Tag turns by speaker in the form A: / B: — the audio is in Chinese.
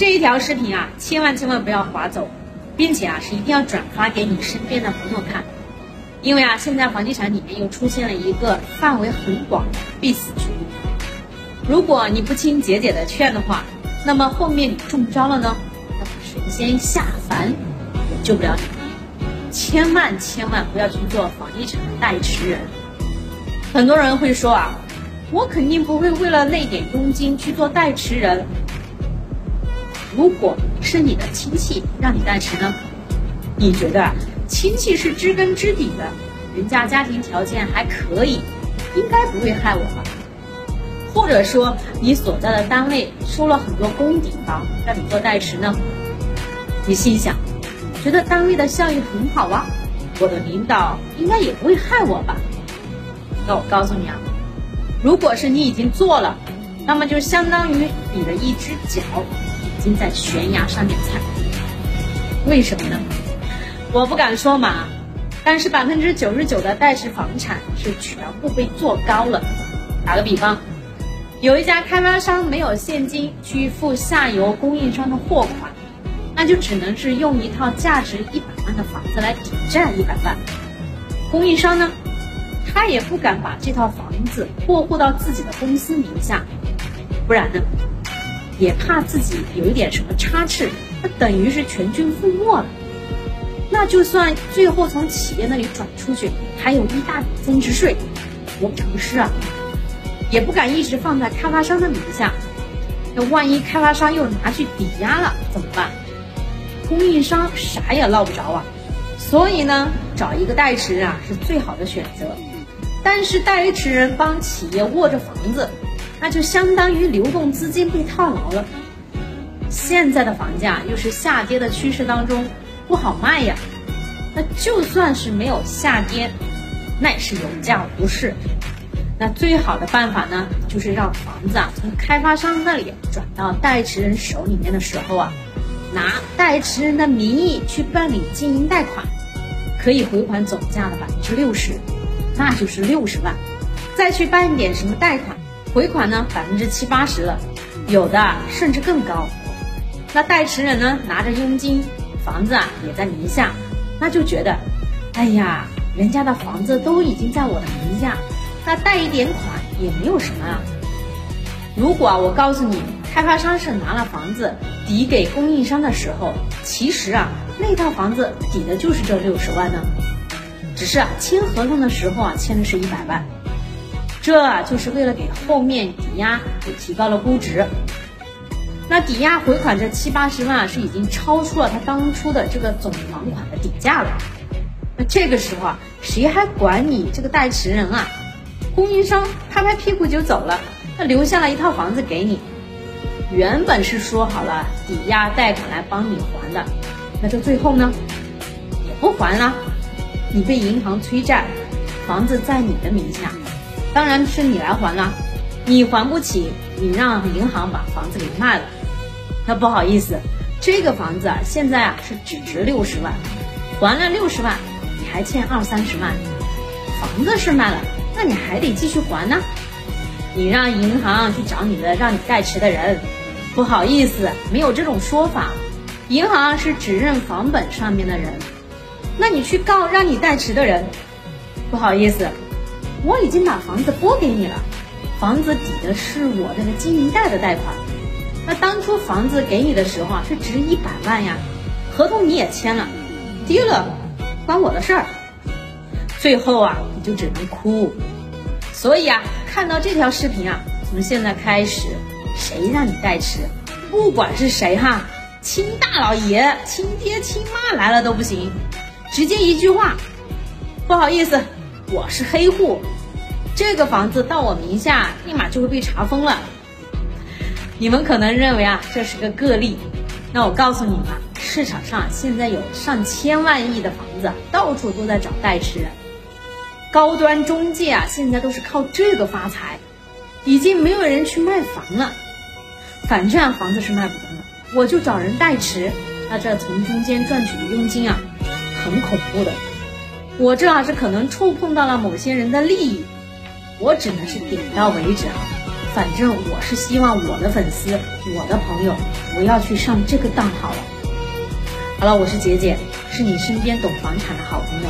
A: 这一条视频啊，千万千万不要划走，并且啊是一定要转发给你身边的朋友看，因为啊现在房地产里面又出现了一个范围很广的必死局，如果你不听姐姐的劝的话，那么后面你中招了呢，那么神仙下凡也救不了你。千万千万不要去做房地产的代持人。很多人会说啊，我肯定不会为了那点佣金去做代持人。如果是你的亲戚让你代持呢，你觉得亲戚是知根知底的，人家家庭条件还可以，应该不会害我吧？或者说你所在的单位收了很多公底房让你做代持呢？你心想。觉得单位的效益很好啊，我的领导应该也不会害我吧？那我告诉你啊，如果是你已经做了，那么就相当于你的一只脚经在悬崖上面踩。为什么呢？我不敢说嘛，但是百分之九十九的代持房产是全部被做高了。打个比方，有一家开发商没有现金去付下游供应商的货款。那就只能是用一套价值一百万的房子来抵债一百万，供应商呢，他也不敢把这套房子过户到自己的公司名下，不然呢，也怕自己有一点什么差池，那等于是全军覆没了。那就算最后从企业那里转出去，还有一大笔增值税，得不偿失啊！也不敢一直放在开发商的名下，那万一开发商又拿去抵押了怎么办？供应商啥也捞不着啊，所以呢，找一个代持人啊是最好的选择。但是代持人帮企业握着房子，那就相当于流动资金被套牢了。现在的房价又是下跌的趋势当中，不好卖呀。那就算是没有下跌，那也是有价无市。那最好的办法呢，就是让房子啊从开发商那里转到代持人手里面的时候啊。拿代持人的名义去办理经营贷款，可以回款总价的百分之六十，那就是六十万。再去办一点什么贷款，回款呢百分之七八十了，有的甚至更高。那代持人呢拿着佣金，房子啊也在名下，那就觉得，哎呀，人家的房子都已经在我的名下，那贷一点款也没有什么啊。如果啊我告诉你，开发商是拿了房子。抵给供应商的时候，其实啊，那套房子抵的就是这六十万呢，只是啊签合同的时候啊签的是一百万，这就是为了给后面抵押给提高了估值。那抵押回款这七八十万是已经超出了他当初的这个总房款的底价了。那这个时候啊，谁还管你这个代持人啊？供应商拍拍屁股就走了，那留下了一套房子给你。原本是说好了抵押贷款来帮你还的，那这最后呢也不还了，你被银行催债，房子在你的名下，当然是你来还了。你还不起，你让银行把房子给卖了，那不好意思，这个房子啊现在啊是只值六十万，还了六十万，你还欠二三十万，房子是卖了，那你还得继续还呢。你让银行去找你的让你代持的人。不好意思，没有这种说法。银行是只认房本上面的人，那你去告让你代持的人。不好意思，我已经把房子拨给你了，房子抵的是我这个经营贷的贷款。那当初房子给你的时候啊，是值一百万呀，合同你也签了，低了关我的事儿。最后啊，你就只能哭。所以啊，看到这条视频啊，从现在开始。谁让你代持？不管是谁哈，亲大老爷、亲爹、亲妈来了都不行，直接一句话，不好意思，我是黑户，这个房子到我名下，立马就会被查封了。你们可能认为啊，这是个个例，那我告诉你们，市场上现在有上千万亿的房子，到处都在找代持人，高端中介啊，现在都是靠这个发财，已经没有人去卖房了。反正啊房子是卖不动了，我就找人代持，那这从中间赚取的佣金啊，很恐怖的。我这啊是可能触碰到了某些人的利益，我只能是点到为止啊。反正我是希望我的粉丝、我的朋友不要去上这个当好了。好了，我是杰姐，是你身边懂房产的好朋友。